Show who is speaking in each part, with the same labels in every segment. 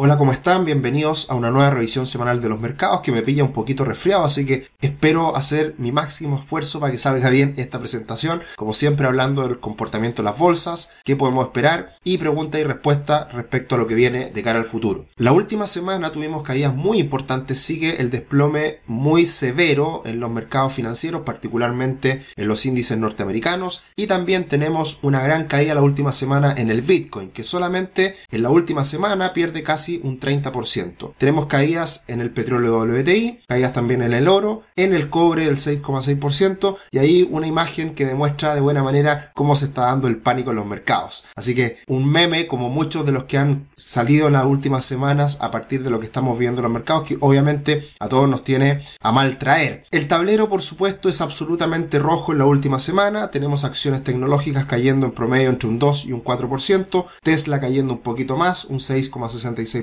Speaker 1: Hola, ¿cómo están? Bienvenidos a una nueva revisión semanal de los mercados que me pilla un poquito resfriado, así que espero hacer mi máximo esfuerzo para que salga bien esta presentación. Como siempre hablando del comportamiento de las bolsas, qué podemos esperar y pregunta y respuesta respecto a lo que viene de cara al futuro. La última semana tuvimos caídas muy importantes, sigue el desplome muy severo en los mercados financieros, particularmente en los índices norteamericanos y también tenemos una gran caída la última semana en el Bitcoin, que solamente en la última semana pierde casi un 30%. Tenemos caídas en el petróleo WTI, caídas también en el oro, en el cobre el 6,6% y ahí una imagen que demuestra de buena manera cómo se está dando el pánico en los mercados. Así que un meme como muchos de los que han salido en las últimas semanas a partir de lo que estamos viendo en los mercados que obviamente a todos nos tiene a mal traer. El tablero por supuesto es absolutamente rojo en la última semana, tenemos acciones tecnológicas cayendo en promedio entre un 2 y un 4%, Tesla cayendo un poquito más, un 6,66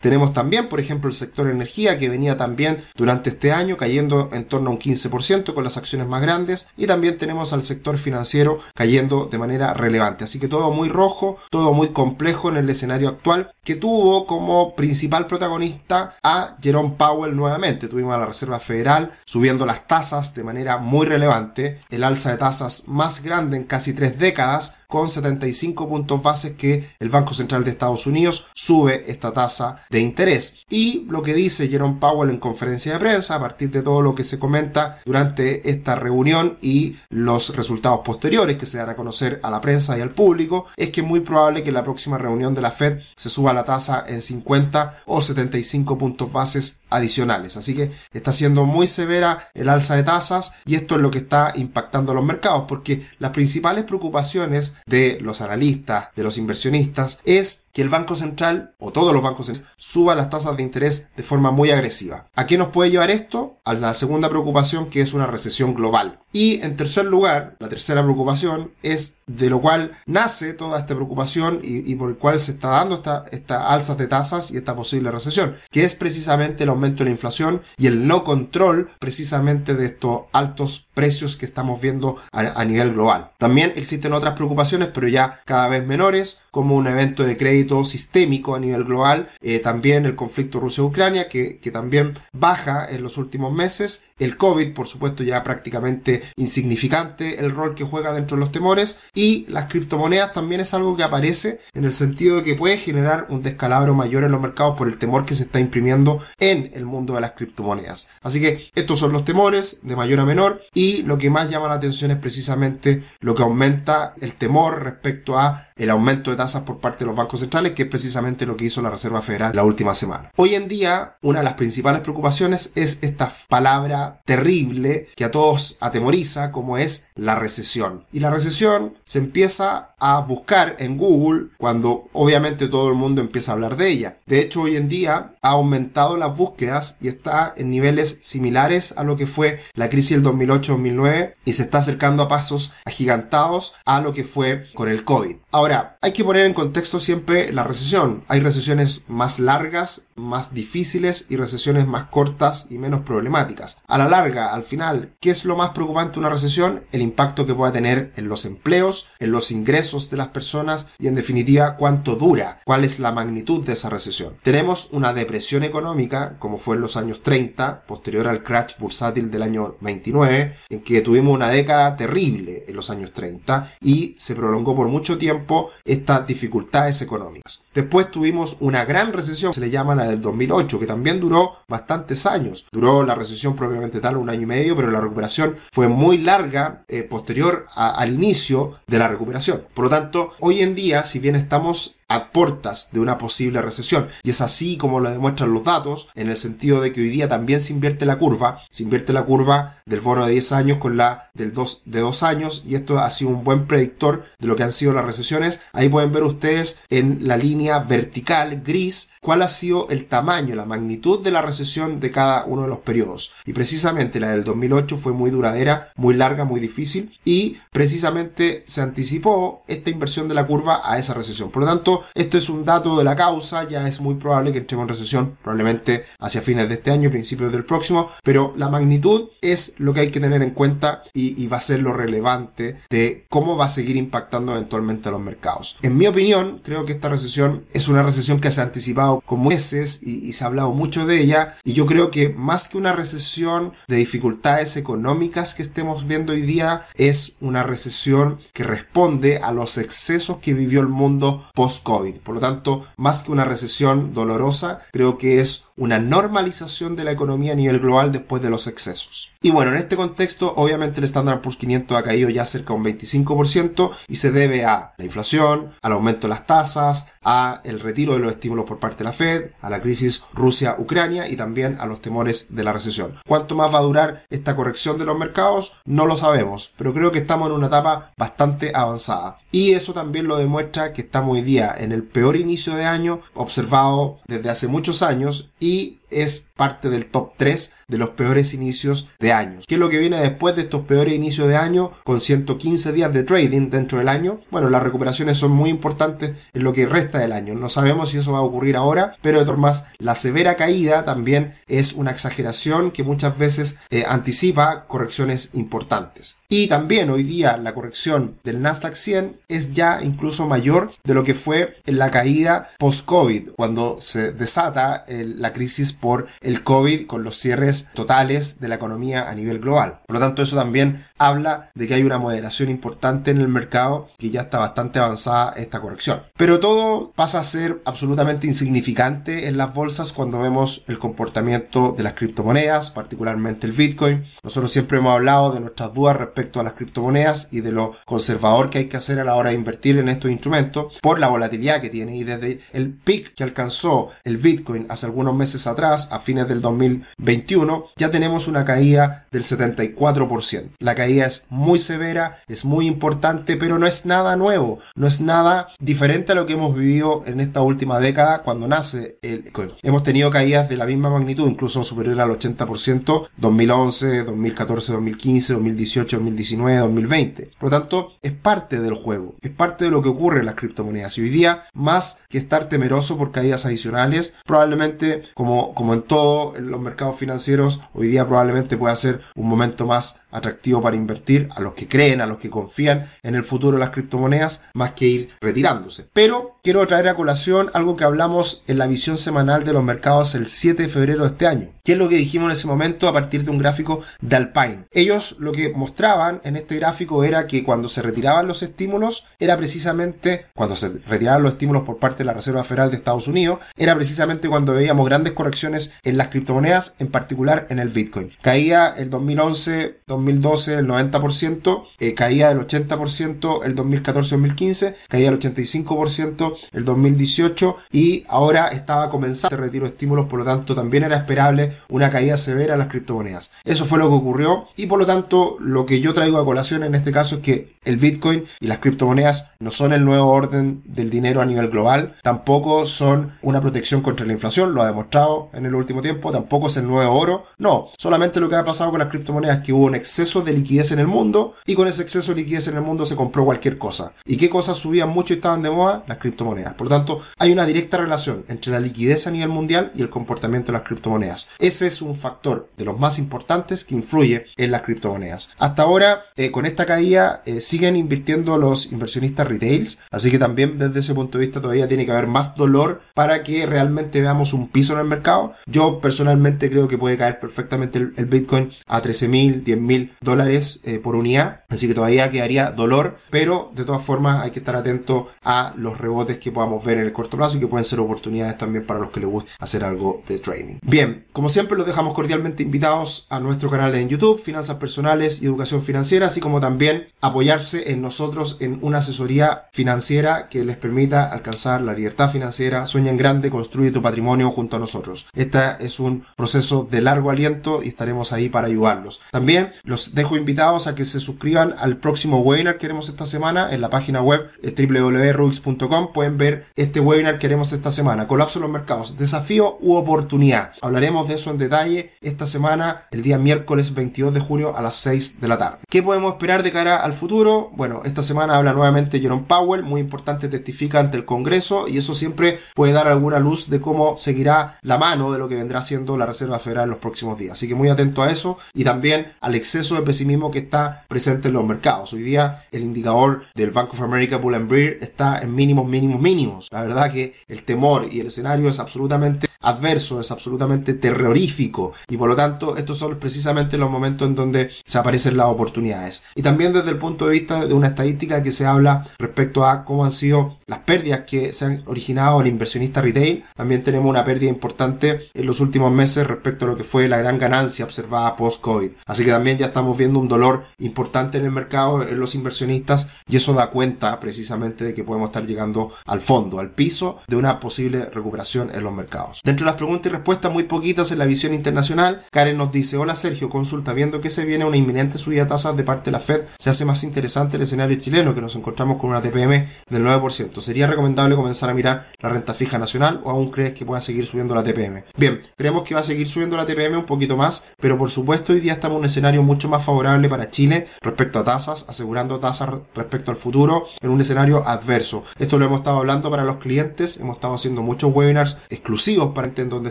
Speaker 1: tenemos también, por ejemplo, el sector energía que venía también durante este año cayendo en torno a un 15% con las acciones más grandes. Y también tenemos al sector financiero cayendo de manera relevante. Así que todo muy rojo, todo muy complejo en el escenario actual que tuvo como principal protagonista a Jerome Powell nuevamente. Tuvimos a la Reserva Federal subiendo las tasas de manera muy relevante, el alza de tasas más grande en casi tres décadas con 75 puntos bases que el Banco Central de Estados Unidos sube esta tasa de interés. Y lo que dice Jerome Powell en conferencia de prensa, a partir de todo lo que se comenta durante esta reunión y los resultados posteriores que se dan a conocer a la prensa y al público, es que es muy probable que la próxima reunión de la Fed se suba la tasa en 50 o 75 puntos bases adicionales. Así que está siendo muy severa el alza de tasas y esto es lo que está impactando a los mercados porque las principales preocupaciones de los analistas, de los inversionistas, es que el Banco Central o todos los bancos centrales suban las tasas de interés de forma muy agresiva. ¿A qué nos puede llevar esto? A la segunda preocupación que es una recesión global. Y en tercer lugar, la tercera preocupación es de lo cual nace toda esta preocupación y, por el cual se está dando esta, esta alzas de tasas y esta posible recesión, que es precisamente el aumento de la inflación y el no control precisamente de estos altos precios que estamos viendo a, nivel global. También existen otras preocupaciones, pero ya cada vez menores, como un evento de crédito sistémico a nivel global, eh, también el conflicto Rusia-Ucrania, que, que también baja en los últimos meses, el COVID, por supuesto, ya prácticamente insignificante el rol que juega dentro de los temores y las criptomonedas también es algo que aparece en el sentido de que puede generar un descalabro mayor en los mercados por el temor que se está imprimiendo en el mundo de las criptomonedas. Así que estos son los temores de mayor a menor y lo que más llama la atención es precisamente lo que aumenta el temor respecto a el aumento de tasas por parte de los bancos centrales, que es precisamente lo que hizo la Reserva Federal la última semana. Hoy en día, una de las principales preocupaciones es esta palabra terrible que a todos atemoriza, como es la recesión. Y la recesión se empieza a buscar en Google cuando obviamente todo el mundo empieza a hablar de ella. De hecho, hoy en día ha aumentado las búsquedas y está en niveles similares a lo que fue la crisis del 2008-2009 y se está acercando a pasos agigantados a lo que fue con el COVID. Ahora, hay que poner en contexto siempre la recesión. Hay recesiones más largas, más difíciles y recesiones más cortas y menos problemáticas. A la larga, al final, ¿qué es lo más preocupante de una recesión? El impacto que pueda tener en los empleos, en los ingresos de las personas y en definitiva cuánto dura, cuál es la magnitud de esa recesión. Tenemos una depresión económica, como fue en los años 30, posterior al crash bursátil del año 29, en que tuvimos una década terrible en los años 30 y se prolongó por mucho tiempo estas dificultades económicas. Después tuvimos una gran recesión, se le llama la del 2008, que también duró bastantes años. Duró la recesión propiamente tal un año y medio, pero la recuperación fue muy larga eh, posterior al inicio de la recuperación. Por lo tanto, hoy en día, si bien estamos a portas de una posible recesión. Y es así como lo demuestran los datos, en el sentido de que hoy día también se invierte la curva, se invierte la curva del bono de 10 años con la del 2 de 2 años, y esto ha sido un buen predictor de lo que han sido las recesiones. Ahí pueden ver ustedes en la línea vertical gris cuál ha sido el tamaño, la magnitud de la recesión de cada uno de los periodos. Y precisamente la del 2008 fue muy duradera, muy larga, muy difícil, y precisamente se anticipó esta inversión de la curva a esa recesión. Por lo tanto, esto es un dato de la causa, ya es muy probable que entremos en recesión, probablemente hacia fines de este año, principios del próximo, pero la magnitud es lo que hay que tener en cuenta y, y va a ser lo relevante de cómo va a seguir impactando eventualmente a los mercados. En mi opinión, creo que esta recesión es una recesión que se ha anticipado con meses y, y se ha hablado mucho de ella y yo creo que más que una recesión de dificultades económicas que estemos viendo hoy día, es una recesión que responde a los excesos que vivió el mundo post-COVID. Por lo tanto, más que una recesión dolorosa, creo que es una normalización de la economía a nivel global después de los excesos. Y bueno, en este contexto, obviamente el Standard Poor's 500 ha caído ya cerca de un 25% y se debe a la inflación, al aumento de las tasas, a el retiro de los estímulos por parte de la Fed, a la crisis Rusia-Ucrania y también a los temores de la recesión. ¿Cuánto más va a durar esta corrección de los mercados? No lo sabemos, pero creo que estamos en una etapa bastante avanzada. Y eso también lo demuestra que estamos hoy día en el peor inicio de año observado desde hace muchos años y es parte del top 3 de los peores inicios de años. ¿Qué es lo que viene después de estos peores inicios de año con 115 días de trading dentro del año? Bueno, las recuperaciones son muy importantes en lo que resta del año. No sabemos si eso va a ocurrir ahora, pero de todas formas la severa caída también es una exageración que muchas veces eh, anticipa correcciones importantes. Y también hoy día la corrección del Nasdaq 100 es ya incluso mayor de lo que fue en la caída post-COVID, cuando se desata la crisis por el COVID con los cierres totales de la economía a nivel global. Por lo tanto, eso también habla de que hay una moderación importante en el mercado que ya está bastante avanzada esta corrección. Pero todo pasa a ser absolutamente insignificante en las bolsas cuando vemos el comportamiento de las criptomonedas, particularmente el Bitcoin. Nosotros siempre hemos hablado de nuestras dudas respecto a las criptomonedas y de lo conservador que hay que hacer a la hora de invertir en estos instrumentos por la volatilidad que tiene y desde el pic que alcanzó el Bitcoin hace algunos meses atrás a fines del 2021, ya tenemos una caída del 74%. La caída es muy severa, es muy importante, pero no es nada nuevo, no es nada diferente a lo que hemos vivido en esta última década cuando nace el Hemos tenido caídas de la misma magnitud, incluso superior al 80%, 2011, 2014, 2015, 2018, 2019, 2020. Por lo tanto, es parte del juego, es parte de lo que ocurre en las criptomonedas. Y hoy día, más que estar temeroso por caídas adicionales, probablemente como como en todo en los mercados financieros, hoy día probablemente pueda ser un momento más atractivo para invertir a los que creen, a los que confían en el futuro de las criptomonedas, más que ir retirándose. Pero quiero traer a colación algo que hablamos en la visión semanal de los mercados el 7 de febrero de este año. ¿Qué es lo que dijimos en ese momento a partir de un gráfico de Alpine? Ellos lo que mostraban en este gráfico era que cuando se retiraban los estímulos, era precisamente, cuando se retiraban los estímulos por parte de la Reserva Federal de Estados Unidos, era precisamente cuando veíamos grandes correcciones en las criptomonedas, en particular en el Bitcoin. Caía el 2011, 2012 el 90%, eh, caía el 80% el 2014-2015, caía el 85% el 2018 y ahora estaba comenzando el retiro de estímulos, por lo tanto también era esperable una caída severa en las criptomonedas. Eso fue lo que ocurrió y por lo tanto lo que yo traigo a colación en este caso es que el Bitcoin y las criptomonedas no son el nuevo orden del dinero a nivel global, tampoco son una protección contra la inflación, lo ha demostrado en el último tiempo, tampoco es el nuevo oro, no, solamente lo que ha pasado con las criptomonedas es que hubo un exceso de liquidez en el mundo y con ese exceso de liquidez en el mundo se compró cualquier cosa. ¿Y qué cosas subían mucho y estaban de moda? Las criptomonedas. Por tanto, hay una directa relación entre la liquidez a nivel mundial y el comportamiento de las criptomonedas. Ese es un factor de los más importantes que influye en las criptomonedas. Hasta ahora, eh, con esta caída, eh, siguen invirtiendo los inversionistas retails, así que también desde ese punto de vista todavía tiene que haber más dolor para que realmente veamos un piso en el mercado yo personalmente creo que puede caer perfectamente el, Bitcoin a 13 mil, 10 mil dólares eh, por unidad. Así que todavía quedaría dolor, pero de todas formas hay que estar atento a los rebotes que podamos ver en el corto plazo y que pueden ser oportunidades también para los que les guste hacer algo de trading. Bien, como siempre los dejamos cordialmente invitados a nuestro canal en YouTube, Finanzas Personales y Educación Financiera, así como también apoyarse en nosotros en una asesoría financiera que les permita alcanzar la libertad financiera. Sueña en grande, construye tu patrimonio junto a nosotros. Este es un proceso de largo aliento y estaremos ahí para ayudarlos. También los dejo invitados a que se suscriban al próximo webinar que haremos esta semana en la página web eh, www.rubix.com. Pueden ver este webinar que haremos esta semana. Colapso en los mercados. Desafío u oportunidad. Hablaremos de eso en detalle esta semana, el día miércoles 22 de junio a las 6 de la tarde. ¿Qué podemos esperar de cara al futuro? Bueno, esta semana habla nuevamente Jerome Powell, muy importante, testifica ante el Congreso y eso siempre puede dar alguna luz de cómo seguirá la mano de lo que vendrá siendo la Reserva Federal en los próximos días. Así que muy atento a eso y también al exceso de pesimismo que está presente en los mercados. Hoy día el indicador del Bank of America Bull and Bear está en mínimos, mínimos, mínimos. La verdad que el temor y el escenario es absolutamente adverso, es absolutamente terrorífico y por lo tanto estos son precisamente los momentos en donde se aparecen las oportunidades. Y también desde el punto de vista de una estadística que se habla respecto a cómo han sido las pérdidas que se han originado el inversionista retail, también tenemos una pérdida importante en los últimos meses respecto a lo que fue la gran ganancia observada post-COVID. Así que también ya estamos viendo un dolor importante en el mercado, en los inversionistas, y eso da cuenta precisamente de que podemos estar llegando al fondo, al piso de una posible recuperación en los mercados. Dentro de las preguntas y respuestas muy poquitas en la visión internacional, Karen nos dice, hola Sergio, consulta, viendo que se viene una inminente subida de tasas de parte de la Fed, se hace más interesante el escenario chileno, que nos encontramos con una TPM del 9%. ¿Sería recomendable comenzar a mirar la renta fija nacional o aún crees que pueda seguir subiendo la TPM? Bien, creemos que va a seguir subiendo la TPM un poquito más, pero por supuesto hoy día estamos en un escenario mucho más favorable para Chile respecto a tasas, asegurando tasas respecto al futuro en un escenario adverso. Esto lo hemos estado hablando para los clientes, hemos estado haciendo muchos webinars exclusivos para en donde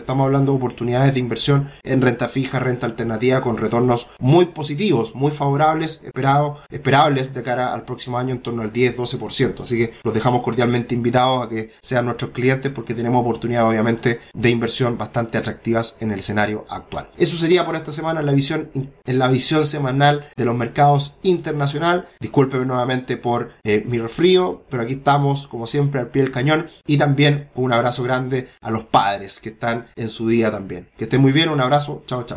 Speaker 1: estamos hablando de oportunidades de inversión en renta fija, renta alternativa con retornos muy positivos, muy favorables, esperados, esperables de cara al próximo año en torno al 10-12%. Así que los dejamos cordialmente invitados a que sean nuestros clientes porque tenemos oportunidades obviamente de inversión bastante atractivas en el escenario actual. Eso sería por esta semana en la visión, en la visión semanal de los mercados internacional. Discúlpeme nuevamente por eh, mi resfrío, pero aquí estamos como siempre al pie del cañón y también un abrazo grande a los padres que están en su día también. Que estén muy bien, un abrazo, chao, chao.